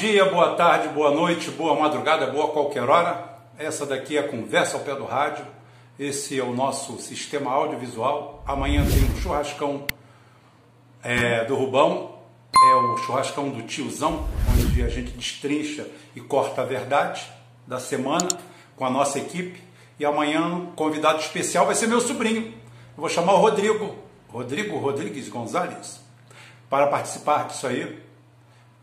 Dia, boa tarde, boa noite, boa madrugada, boa qualquer hora. Essa daqui é a conversa ao pé do rádio. Esse é o nosso sistema audiovisual. Amanhã tem um churrascão é, do Rubão, é o churrascão do tiozão, onde a gente destrincha e corta a verdade da semana com a nossa equipe. E amanhã, convidado especial vai ser meu sobrinho. Eu vou chamar o Rodrigo, Rodrigo Rodrigues Gonzalez, para participar disso aí.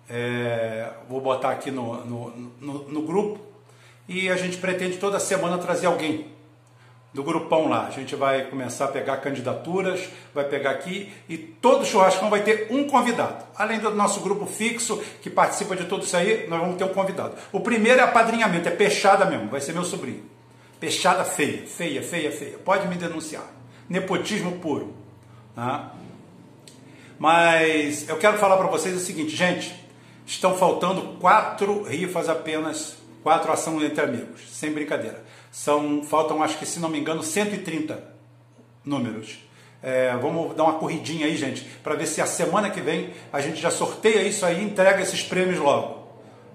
É, vou botar aqui no, no, no, no grupo. E a gente pretende toda semana trazer alguém do grupão lá. A gente vai começar a pegar candidaturas, vai pegar aqui e todo churrascão vai ter um convidado. Além do nosso grupo fixo que participa de tudo isso aí, nós vamos ter um convidado. O primeiro é apadrinhamento, é peixada mesmo, vai ser meu sobrinho. Peixada feia, feia, feia, feia. Pode me denunciar. Nepotismo puro. Tá? Mas eu quero falar para vocês o seguinte, gente, estão faltando quatro rifas apenas, quatro ações entre amigos, sem brincadeira. São, faltam, acho que se não me engano, 130 números. É, vamos dar uma corridinha aí, gente, para ver se a semana que vem a gente já sorteia isso aí entrega esses prêmios logo.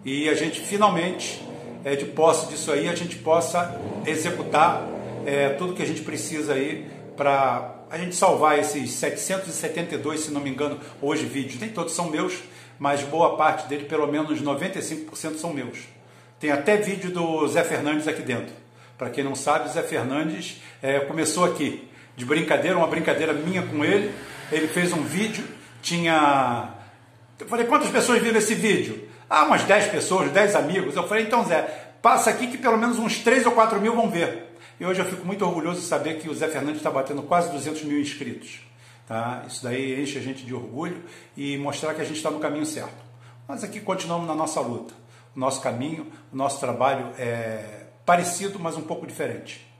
E a gente finalmente, é, de posse disso aí, a gente possa executar é, tudo que a gente precisa aí para a gente salvar esses 772, se não me engano, hoje vídeos. Nem todos são meus, mas boa parte dele, pelo menos 95% são meus. Tem até vídeo do Zé Fernandes aqui dentro. Para quem não sabe, Zé Fernandes é, começou aqui de brincadeira, uma brincadeira minha com ele. Ele fez um vídeo, tinha. Eu falei, quantas pessoas viram esse vídeo? Ah, umas 10 pessoas, 10 amigos. Eu falei, então Zé, passa aqui que pelo menos uns 3 ou 4 mil vão ver. E hoje eu fico muito orgulhoso de saber que o Zé Fernandes está batendo quase 200 mil inscritos. Tá? Isso daí enche a gente de orgulho e mostrar que a gente está no caminho certo. Mas aqui continuamos na nossa luta. O nosso caminho, o nosso trabalho é parecido, mas um pouco diferente.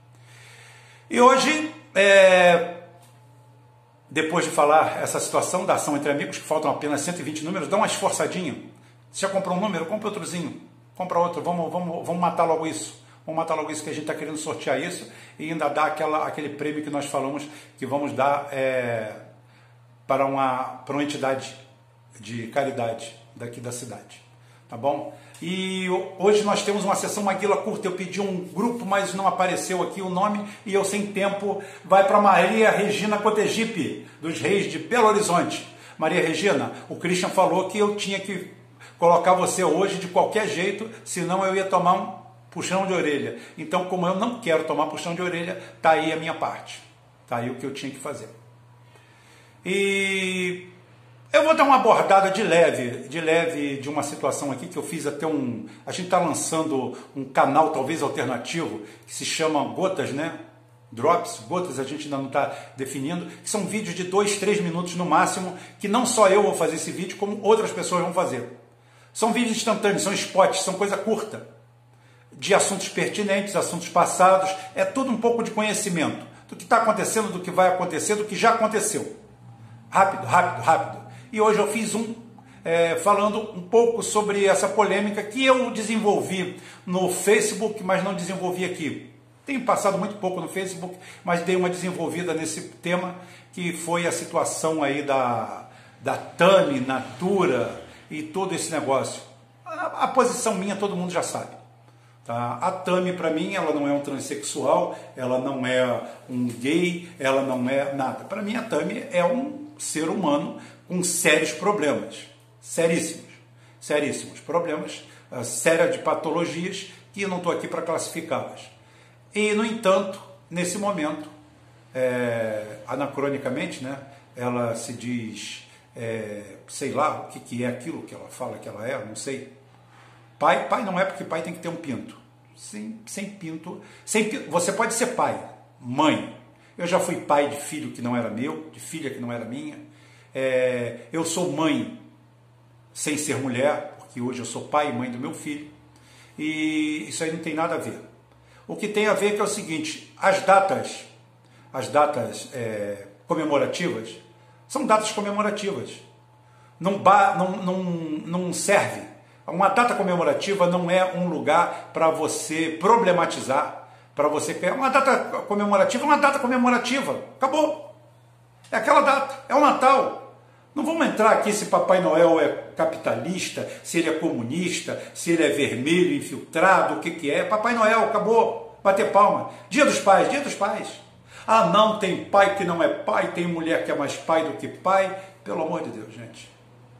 E hoje, é, depois de falar essa situação da ação entre amigos, que faltam apenas 120 números, dá uma esforçadinha. Você já comprou um número? Compra outrozinho. Compra outro. Vamos, vamos, vamos matar logo isso. Vamos matar logo isso que a gente está querendo sortear isso e ainda dar aquela, aquele prêmio que nós falamos que vamos dar é, para, uma, para uma entidade de caridade daqui da cidade. Tá bom? E hoje nós temos uma sessão Maguila Curta. Eu pedi um grupo, mas não apareceu aqui o nome e eu sem tempo vai para Maria Regina Cotegipe, dos Reis de Belo Horizonte. Maria Regina, o Christian falou que eu tinha que colocar você hoje de qualquer jeito, senão eu ia tomar um puxão de orelha. Então, como eu não quero tomar puxão de orelha, tá aí a minha parte. Tá aí o que eu tinha que fazer. E eu vou dar uma abordada de leve, de leve de uma situação aqui que eu fiz até um. A gente está lançando um canal talvez alternativo que se chama Gotas, né? Drops, gotas a gente ainda não está definindo, que são vídeos de dois, três minutos no máximo, que não só eu vou fazer esse vídeo, como outras pessoas vão fazer. São vídeos instantâneos, são spots, são coisa curta, de assuntos pertinentes, assuntos passados, é tudo um pouco de conhecimento do que está acontecendo, do que vai acontecer, do que já aconteceu. Rápido, rápido, rápido. E hoje eu fiz um é, falando um pouco sobre essa polêmica que eu desenvolvi no Facebook, mas não desenvolvi aqui. Tenho passado muito pouco no Facebook, mas dei uma desenvolvida nesse tema, que foi a situação aí da, da Tami, Natura e todo esse negócio. A, a posição minha todo mundo já sabe. Tá? A Tami, para mim, ela não é um transexual, ela não é um gay, ela não é nada. Para mim, a Tami é um ser humano com sérios problemas, seríssimos, seríssimos problemas, uh, séria de patologias que eu não estou aqui para classificá-las. E, no entanto, nesse momento, é, anacronicamente, né, ela se diz, é, sei lá o que, que é aquilo que ela fala que ela é, não sei. Pai, pai não é porque pai tem que ter um pinto. Sem, sem pinto, sem. Você pode ser pai, mãe. Eu já fui pai de filho que não era meu, de filha que não era minha é, eu sou mãe sem ser mulher, porque hoje eu sou pai e mãe do meu filho, e isso aí não tem nada a ver. O que tem a ver é, é o seguinte: as datas, as datas é, comemorativas, são datas comemorativas. Não, não, não, não serve. Uma data comemorativa não é um lugar para você problematizar, para você criar. Uma data comemorativa é uma data comemorativa. Acabou. É aquela data. É o Natal. Não vamos entrar aqui se Papai Noel é capitalista, se ele é comunista, se ele é vermelho, infiltrado, o que, que é. Papai Noel, acabou. Bater palma. Dia dos pais, dia dos pais. Ah, não, tem pai que não é pai, tem mulher que é mais pai do que pai. Pelo amor de Deus, gente.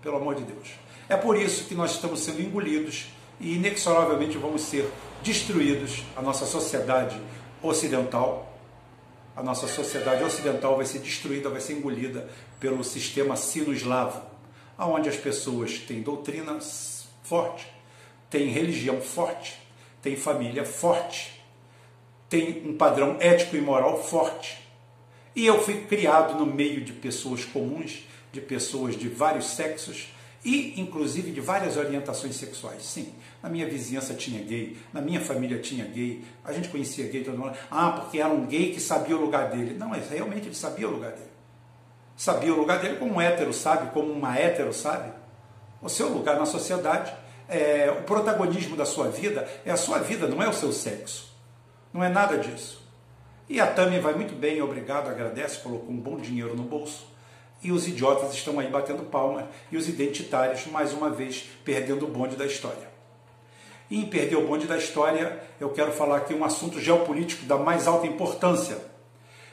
Pelo amor de Deus. É por isso que nós estamos sendo engolidos e inexoravelmente vamos ser destruídos. A nossa sociedade ocidental a nossa sociedade ocidental vai ser destruída, vai ser engolida pelo sistema sino-eslavo, onde as pessoas têm doutrina forte, têm religião forte, têm família forte, têm um padrão ético e moral forte. E eu fui criado no meio de pessoas comuns, de pessoas de vários sexos, e inclusive de várias orientações sexuais. Sim, na minha vizinhança tinha gay, na minha família tinha gay, a gente conhecia gay todo mundo. Ah, porque era um gay que sabia o lugar dele. Não, mas realmente ele sabia o lugar dele. Sabia o lugar dele como um hétero sabe, como uma hétero sabe. O seu lugar na sociedade, é, o protagonismo da sua vida é a sua vida, não é o seu sexo. Não é nada disso. E a Tami vai muito bem, obrigado, agradece, colocou um bom dinheiro no bolso e os idiotas estão aí batendo palma e os identitários, mais uma vez, perdendo o bonde da história. E em perder o bonde da história, eu quero falar aqui um assunto geopolítico da mais alta importância.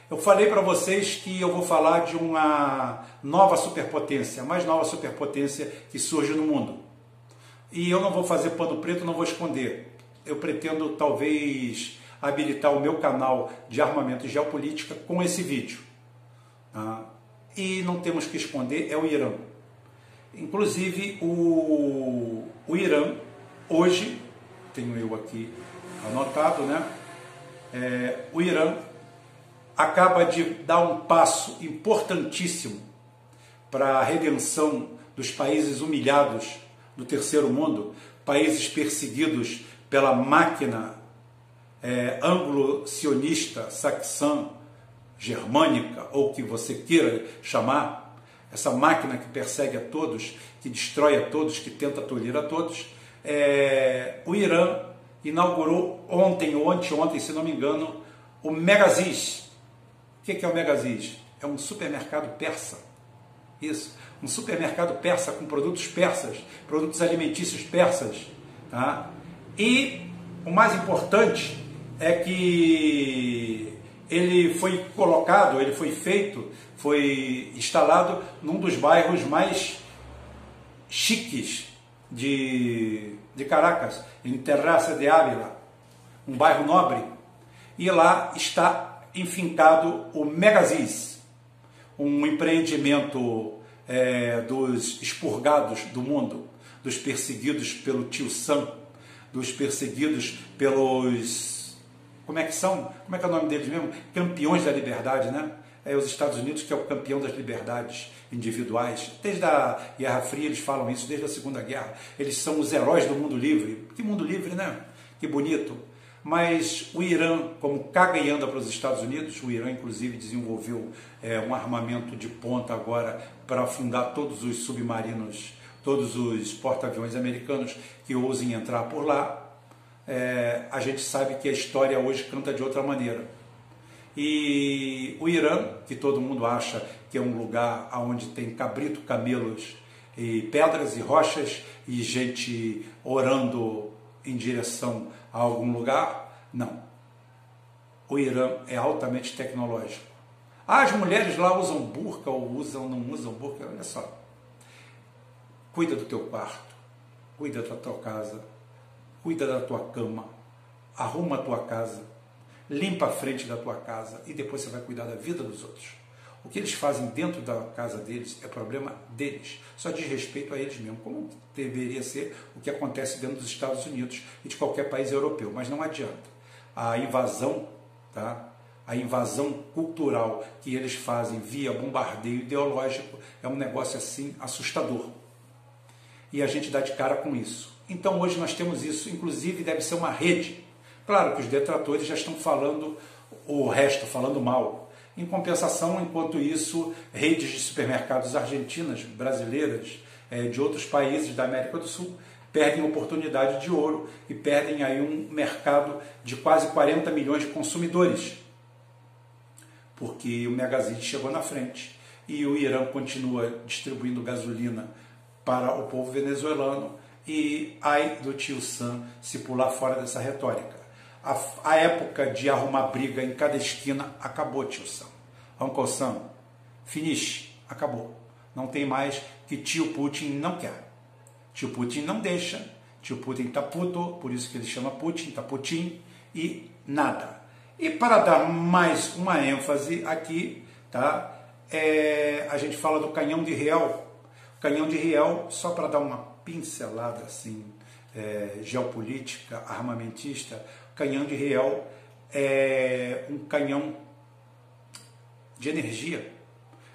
Eu falei para vocês que eu vou falar de uma nova superpotência, a mais nova superpotência que surge no mundo. E eu não vou fazer pano preto, não vou esconder. Eu pretendo talvez habilitar o meu canal de armamento e geopolítica com esse vídeo. Tá? E não temos que esconder, é o Irã. Inclusive, o, o Irã, hoje, tenho eu aqui anotado, né? É, o Irã acaba de dar um passo importantíssimo para a redenção dos países humilhados do terceiro mundo, países perseguidos pela máquina é, anglo-sionista, saxã, germânica, ou que você queira chamar, essa máquina que persegue a todos, que destrói a todos, que tenta tolir a todos, é, o Irã inaugurou ontem ou anteontem, se não me engano, o Megaziz. O que é o Megaziz? É um supermercado persa. Isso, um supermercado persa com produtos persas, produtos alimentícios persas. Tá? E o mais importante é que ele foi colocado, ele foi feito, foi instalado num dos bairros mais chiques de, de Caracas, em Terraça de Ávila, um bairro nobre. E lá está enfincado o Megaziz, um empreendimento é, dos expurgados do mundo, dos perseguidos pelo tio Sam, dos perseguidos pelos como é que são, como é que é o nome deles mesmo? Campeões da liberdade, né? É os Estados Unidos que é o campeão das liberdades individuais. Desde a Guerra Fria eles falam isso, desde a Segunda Guerra. Eles são os heróis do mundo livre. Que mundo livre, né? Que bonito. Mas o Irã, como caga e anda para os Estados Unidos, o Irã inclusive desenvolveu é, um armamento de ponta agora para afundar todos os submarinos, todos os porta-aviões americanos que ousem entrar por lá é, a gente sabe que a história hoje canta de outra maneira. E o Irã, que todo mundo acha que é um lugar onde tem cabrito, camelos e pedras e rochas e gente orando em direção a algum lugar, não. O Irã é altamente tecnológico. Ah, as mulheres lá usam burca ou usam, não usam burca, olha só. Cuida do teu quarto, cuida da tua casa, cuida da tua cama, arruma a tua casa, limpa a frente da tua casa e depois você vai cuidar da vida dos outros. O que eles fazem dentro da casa deles é problema deles, só diz respeito a eles mesmos, como deveria ser o que acontece dentro dos Estados Unidos e de qualquer país europeu, mas não adianta. A invasão, tá? a invasão cultural que eles fazem via bombardeio ideológico é um negócio assim assustador. E a gente dá de cara com isso. Então hoje nós temos isso, inclusive deve ser uma rede. Claro que os detratores já estão falando o resto, falando mal. Em compensação, enquanto isso, redes de supermercados argentinas, brasileiras, é, de outros países da América do Sul, perdem oportunidade de ouro e perdem aí um mercado de quase 40 milhões de consumidores. Porque o Megazine chegou na frente e o Irã continua distribuindo gasolina para o povo venezuelano e ai do tio Sam se pular fora dessa retórica. A, a época de arrumar briga em cada esquina acabou, tio Sam. Uncle Sam, finish, acabou. Não tem mais que tio Putin não quer. Tio Putin não deixa, tio Putin tá puto, por isso que ele chama Putin, tá Putin, e nada. E para dar mais uma ênfase aqui, tá? É, a gente fala do canhão de Riel. O canhão de Riel, só para dar uma pincelada assim, é, geopolítica, armamentista, o canhão de Riel é um canhão de energia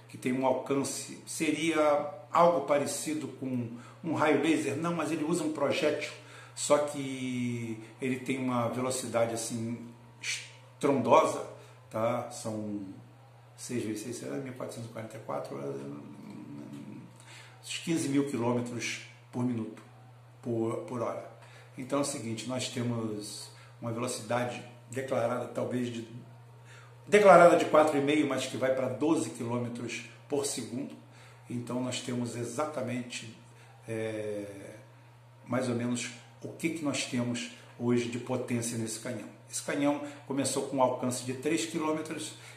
que tem um alcance, seria algo parecido com um raio laser, não, mas ele usa um projétil, só que ele tem uma velocidade assim estrondosa, tá? São 6 vezes 6 será? 1444, uns 15 mil quilômetros por minuto, por, por hora. Então é o seguinte, nós temos uma velocidade declarada talvez de declarada de 4,5, mas que vai para 12 quilômetros por segundo. Então nós temos exatamente é, mais ou menos o que, que nós temos hoje de potência nesse canhão. Esse canhão começou com um alcance de 3 km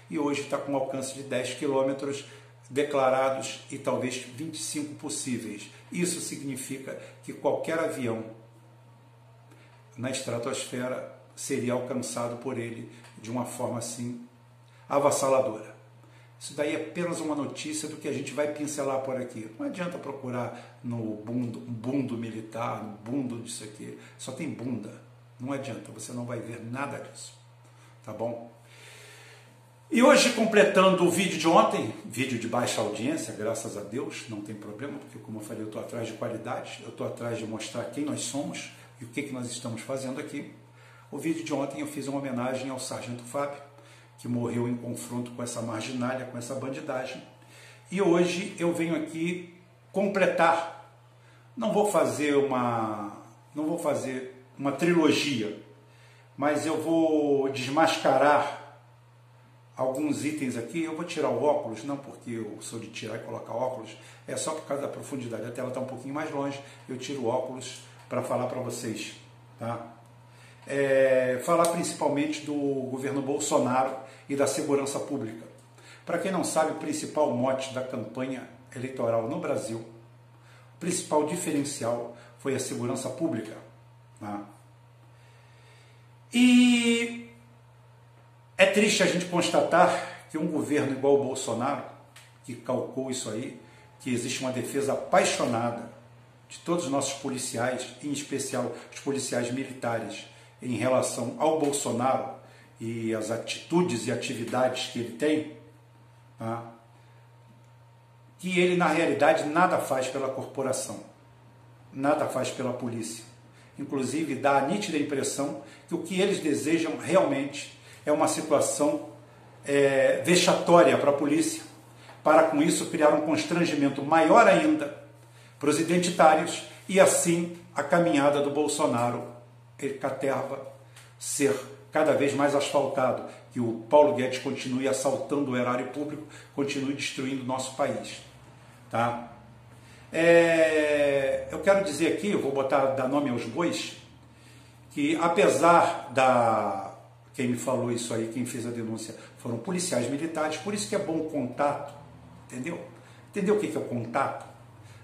e hoje está com um alcance de 10 km declarados e talvez 25 possíveis. Isso significa que qualquer avião na estratosfera seria alcançado por ele de uma forma assim avassaladora. Isso daí é apenas uma notícia do que a gente vai pincelar por aqui. Não adianta procurar no bundo, bundo militar, no bundo disso aqui. Só tem bunda. Não adianta, você não vai ver nada disso. Tá bom? E hoje, completando o vídeo de ontem, vídeo de baixa audiência, graças a Deus, não tem problema, porque como eu falei, eu estou atrás de qualidade, eu estou atrás de mostrar quem nós somos e o que, que nós estamos fazendo aqui. O vídeo de ontem eu fiz uma homenagem ao Sargento Fábio, que morreu em confronto com essa marginália, com essa bandidagem. E hoje eu venho aqui completar. Não vou fazer uma, não vou fazer uma trilogia, mas eu vou desmascarar alguns itens aqui. Eu vou tirar o óculos, não porque eu sou de tirar e colocar óculos, é só por causa da profundidade. A tela está um pouquinho mais longe, eu tiro o óculos para falar para vocês, tá? É, falar principalmente do governo Bolsonaro e da segurança pública. Para quem não sabe, o principal mote da campanha eleitoral no Brasil, o principal diferencial foi a segurança pública. Né? E é triste a gente constatar que um governo igual o Bolsonaro, que calcou isso aí, que existe uma defesa apaixonada de todos os nossos policiais, em especial os policiais militares, em relação ao Bolsonaro, e as atitudes e atividades que ele tem, tá? que ele na realidade nada faz pela corporação, nada faz pela polícia. Inclusive dá a nítida impressão que o que eles desejam realmente é uma situação é, vexatória para a polícia, para com isso criar um constrangimento maior ainda para os identitários e assim a caminhada do Bolsonaro, caterva ser cada vez mais asfaltado, que o Paulo Guedes continue assaltando o erário público, continue destruindo o nosso país. Tá? É, eu quero dizer aqui, vou botar dar nome aos bois, que apesar da. Quem me falou isso aí, quem fez a denúncia, foram policiais militares, por isso que é bom o contato, entendeu? Entendeu o que é o contato?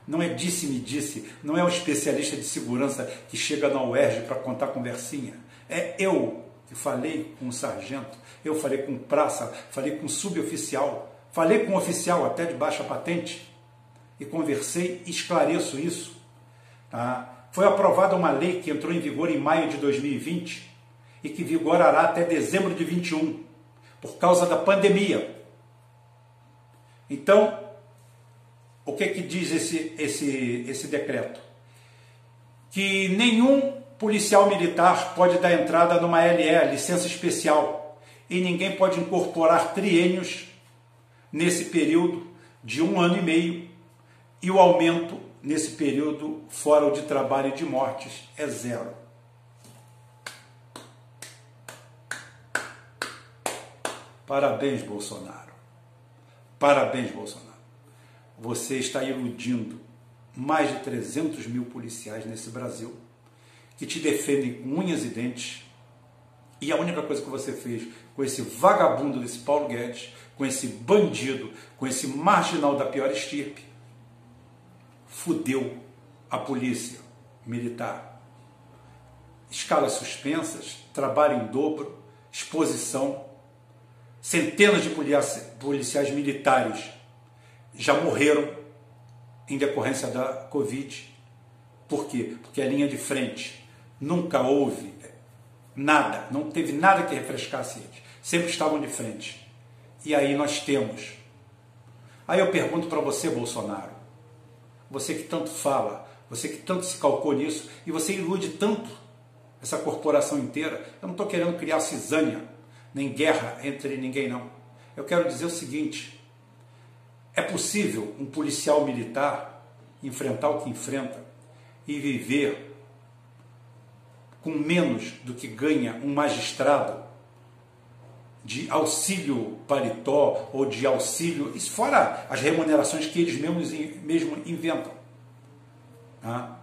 Não é disse-me disse, não é um especialista de segurança que chega na UERJ para contar conversinha. É eu, que falei com o sargento, eu falei com praça, falei com suboficial, falei com um oficial até de baixa patente e conversei e esclareço isso. Tá? Foi aprovada uma lei que entrou em vigor em maio de 2020 e que vigorará até dezembro de 21, por causa da pandemia. Então, o que, que diz esse, esse, esse decreto? Que nenhum policial militar pode dar entrada numa LE, licença especial, e ninguém pode incorporar triênios nesse período de um ano e meio, e o aumento nesse período fora de trabalho e de mortes é zero. Parabéns, Bolsonaro. Parabéns, Bolsonaro. você está iludindo mais de 300 mil policiais nesse Brasil que te defendem com unhas e dentes. E a única coisa que você fez com esse vagabundo desse Paulo Guedes, com esse bandido, com esse marginal da pior estirpe, fudeu a polícia militar. Escalas suspensas, trabalho em dobro, exposição. Centenas de policiais militares já morreram em decorrência da Covid. Por quê? Porque a linha de frente nunca houve nada, não teve nada que refrescasse eles. Sempre estavam de frente. E aí nós temos. Aí eu pergunto para você, Bolsonaro, você que tanto fala, você que tanto se calcou nisso, e você ilude tanto essa corporação inteira. Eu não estou querendo criar cisânia, nem guerra entre ninguém, não. Eu quero dizer o seguinte: é possível um policial militar enfrentar o que enfrenta e viver com menos do que ganha um magistrado de auxílio paletó ou de auxílio, isso fora as remunerações que eles mesmos, mesmo inventam. Tá?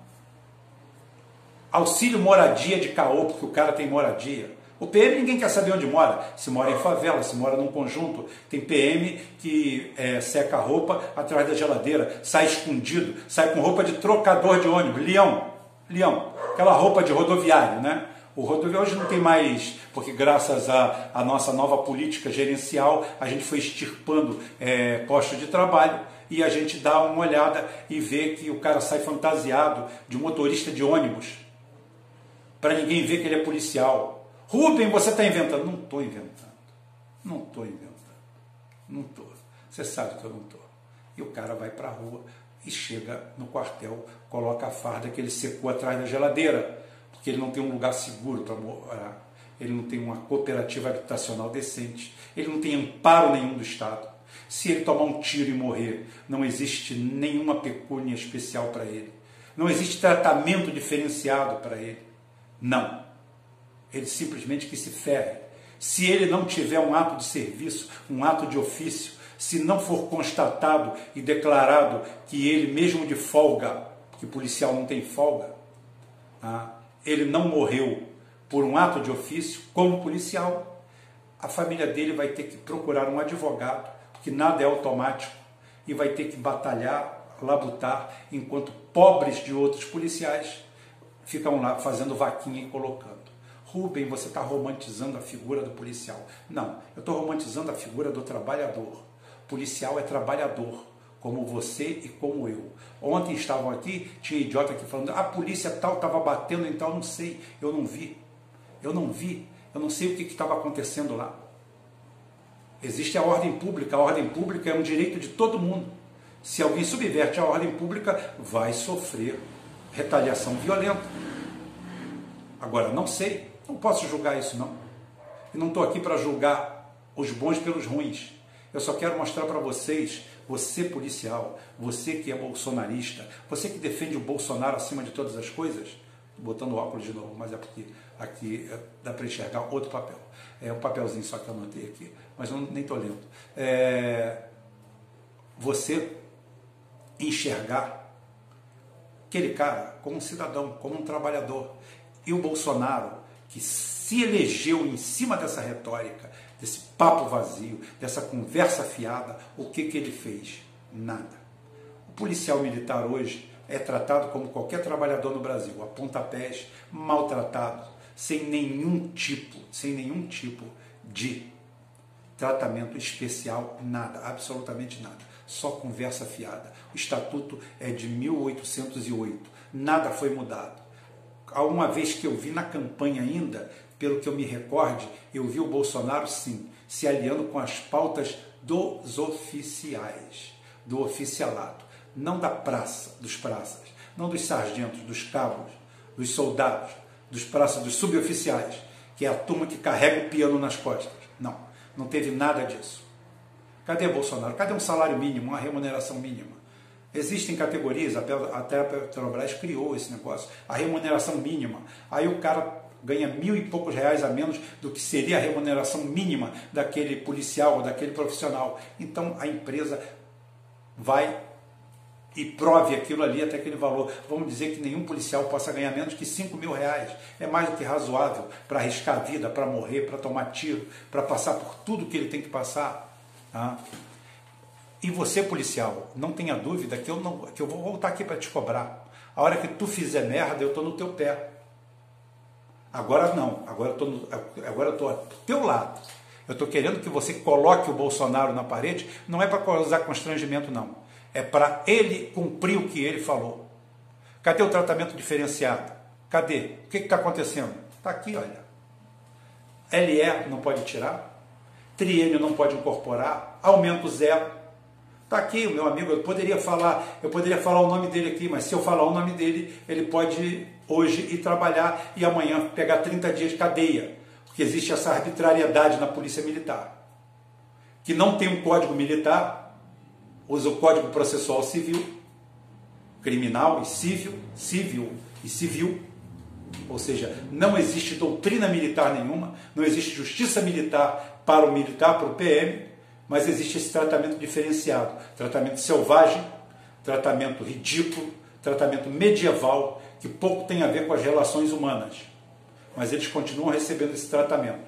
Auxílio moradia de caô, porque o cara tem moradia. O PM ninguém quer saber onde mora. Se mora em favela, se mora num conjunto. Tem PM que é, seca a roupa atrás da geladeira, sai escondido, sai com roupa de trocador de ônibus. Leão, leão. Aquela roupa de rodoviário, né? O rodoviário hoje não tem mais, porque graças à, nossa nova política gerencial, a gente foi extirpando é, postos de trabalho e a gente dá uma olhada e vê que o cara sai fantasiado de motorista de ônibus, para ninguém ver que ele é policial. Rubem, você está inventando. Não estou inventando. Não estou inventando. Não estou. Você sabe que eu não estou. E o cara vai para a rua e chega no quartel, coloca a farda que ele secou atrás da geladeira porque ele não tem um lugar seguro para morar, ele não tem uma cooperativa habitacional decente, ele não tem amparo nenhum do Estado. Se ele tomar um tiro e morrer, não existe nenhuma pecúnia especial para ele. Não existe tratamento diferenciado para ele. Não. Ele simplesmente que se ferre. Se ele não tiver um ato de serviço, um ato de ofício, se não for constatado e declarado que ele, mesmo de folga, porque policial não tem folga, ah, ele não morreu por um ato de ofício, como policial, a família dele vai ter que procurar um advogado, porque nada é automático, e vai ter que batalhar, labutar, enquanto pobres de outros policiais ficam lá fazendo vaquinha e colocando. Rubem, você está romantizando a figura do policial. Não, eu estou romantizando a figura do trabalhador. policial é trabalhador como você e como eu. Ontem estavam aqui, tinha idiota aqui falando, a polícia tal estava batendo, então não sei, eu não vi. Eu não vi, eu não sei o que estava acontecendo lá. Existe a ordem pública, a ordem pública é um direito de todo mundo. Se alguém subverte a ordem pública, vai sofrer retaliação violenta. Agora, não sei, não posso julgar isso não. E não estou aqui para julgar os bons pelos ruins. Eu só quero mostrar para vocês você policial, você que é bolsonarista, você que defende o Bolsonaro acima de todas as coisas, botando o óculos de novo, mas é porque aqui é, dá para enxergar outro papel. É um papelzinho só que eu anotei aqui, mas eu nem estou lendo. É, você enxergar aquele cara como um cidadão, como um trabalhador. E o Bolsonaro, que se elegeu em cima dessa retórica, desse papo vazio, dessa conversa fiada, o que, que ele fez? Nada. O policial militar hoje é tratado como qualquer trabalhador no Brasil, a pontapés, maltratado, sem nenhum tipo, sem nenhum tipo de tratamento especial, nada, absolutamente nada. Só conversa fiada. O estatuto é de 1808, nada foi mudado. Há uma vez que eu vi na campanha ainda pelo que eu me recorde, eu vi o Bolsonaro, sim, se aliando com as pautas dos oficiais, do oficialato, não da praça, dos praças, não dos sargentos, dos cabos, dos soldados, dos praças, dos suboficiais, que é a turma que carrega o piano nas costas. Não, não teve nada disso. Cadê Bolsonaro? Cadê um salário mínimo, uma remuneração mínima? Existem categorias, até a Petrobras criou esse negócio, a remuneração mínima. Aí o cara ganha mil e poucos reais a menos do que seria a remuneração mínima daquele policial ou daquele profissional. Então a empresa vai e prove aquilo ali até aquele valor. Vamos dizer que nenhum policial possa ganhar menos que 5 mil reais. É mais do que razoável para arriscar a vida, para morrer, para tomar tiro, para passar por tudo que ele tem que passar. Tá? E você, policial, não tenha dúvida que eu, não, que eu vou voltar aqui para te cobrar. A hora que tu fizer merda, eu estou no teu pé. Agora não, agora eu estou agora eu tô ao teu lado. Eu estou querendo que você coloque o Bolsonaro na parede, não é para causar constrangimento, não é para ele cumprir o que ele falou. Cadê o tratamento diferenciado? Cadê? O que está acontecendo? Está aqui, olha. LE não pode tirar, triênio não pode incorporar, aumento zero. Está aqui o meu amigo, eu poderia falar, eu poderia falar o nome dele aqui, mas se eu falar o nome dele, ele pode hoje ir trabalhar e amanhã pegar 30 dias de cadeia, porque existe essa arbitrariedade na polícia militar. Que não tem um código militar, usa o Código Processual Civil, criminal e civil, civil e civil, ou seja, não existe doutrina militar nenhuma, não existe justiça militar para o militar, para o PM, mas existe esse tratamento diferenciado, tratamento selvagem, tratamento ridículo, tratamento medieval, que pouco tem a ver com as relações humanas. Mas eles continuam recebendo esse tratamento.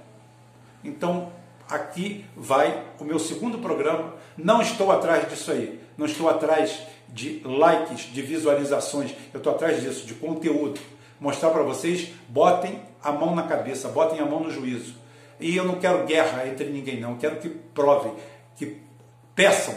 Então, aqui vai o meu segundo programa. Não estou atrás disso aí, não estou atrás de likes, de visualizações, eu estou atrás disso, de conteúdo. Mostrar para vocês, botem a mão na cabeça, botem a mão no juízo. E eu não quero guerra entre ninguém, não. Eu quero que provem, que peçam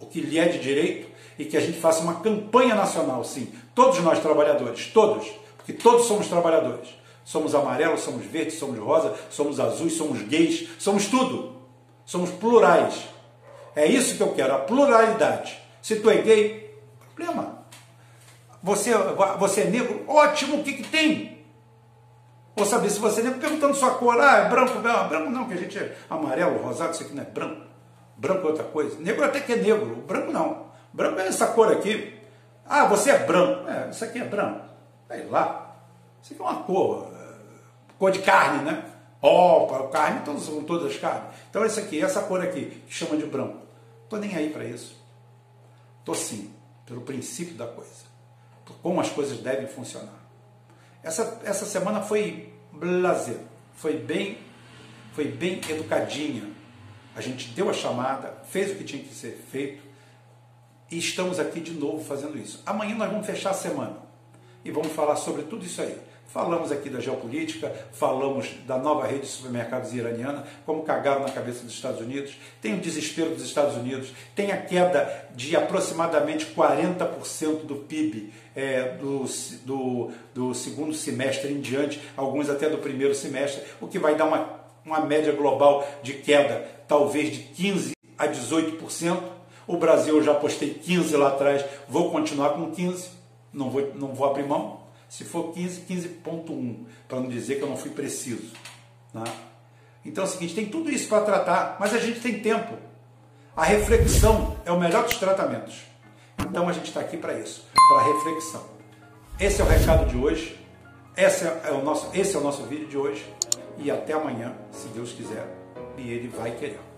o que lhe é de direito e que a gente faça uma campanha nacional, sim. Todos nós trabalhadores, todos, porque todos somos trabalhadores Somos amarelos, somos verdes, somos rosa, somos azuis, somos gays, somos tudo. Somos plurais. É isso que eu quero, a pluralidade. Se tu é gay, problema. Você, você é negro, ótimo, o que, que tem? Vou saber se você é negro perguntando sua cor. Ah, é branco, não, branco não, que a gente é amarelo, rosado, isso aqui não é branco. Branco é outra coisa. Negro até que é negro, branco não. Branco é essa cor aqui. Ah, você é branco. É, isso aqui é branco. Sei lá. Isso aqui é uma cor cor de carne, né? Oh, carne, todos, são todas carnes. Então esse aqui, essa cor aqui, que chama de branco. Tô nem aí para isso. Tô sim, pelo princípio da coisa. Por como as coisas devem funcionar. Essa, essa semana foi blazer, foi bem, foi bem educadinha. A gente deu a chamada, fez o que tinha que ser feito e estamos aqui de novo fazendo isso. Amanhã nós vamos fechar a semana e vamos falar sobre tudo isso aí. Falamos aqui da geopolítica, falamos da nova rede de supermercados iraniana, como cagaram na cabeça dos Estados Unidos, tem o desespero dos Estados Unidos, tem a queda de aproximadamente 40% do PIB é, do, do, do, segundo semestre em diante, alguns até do primeiro semestre, o que vai dar uma, uma média global de queda talvez de 15% a 18%. O Brasil eu já postei 15 lá atrás, vou continuar com 15, não vou, não vou abrir mão. Se for 15, 15.1, para não dizer que eu não fui preciso. Né? Então é o seguinte, tem tudo isso para tratar, mas a gente tem tempo. A reflexão é o melhor dos tratamentos. Então a gente está aqui para isso, para reflexão. Esse é o recado de hoje. Esse é, o nosso, esse é o nosso vídeo de hoje. E até amanhã, se Deus quiser. E Ele vai querer.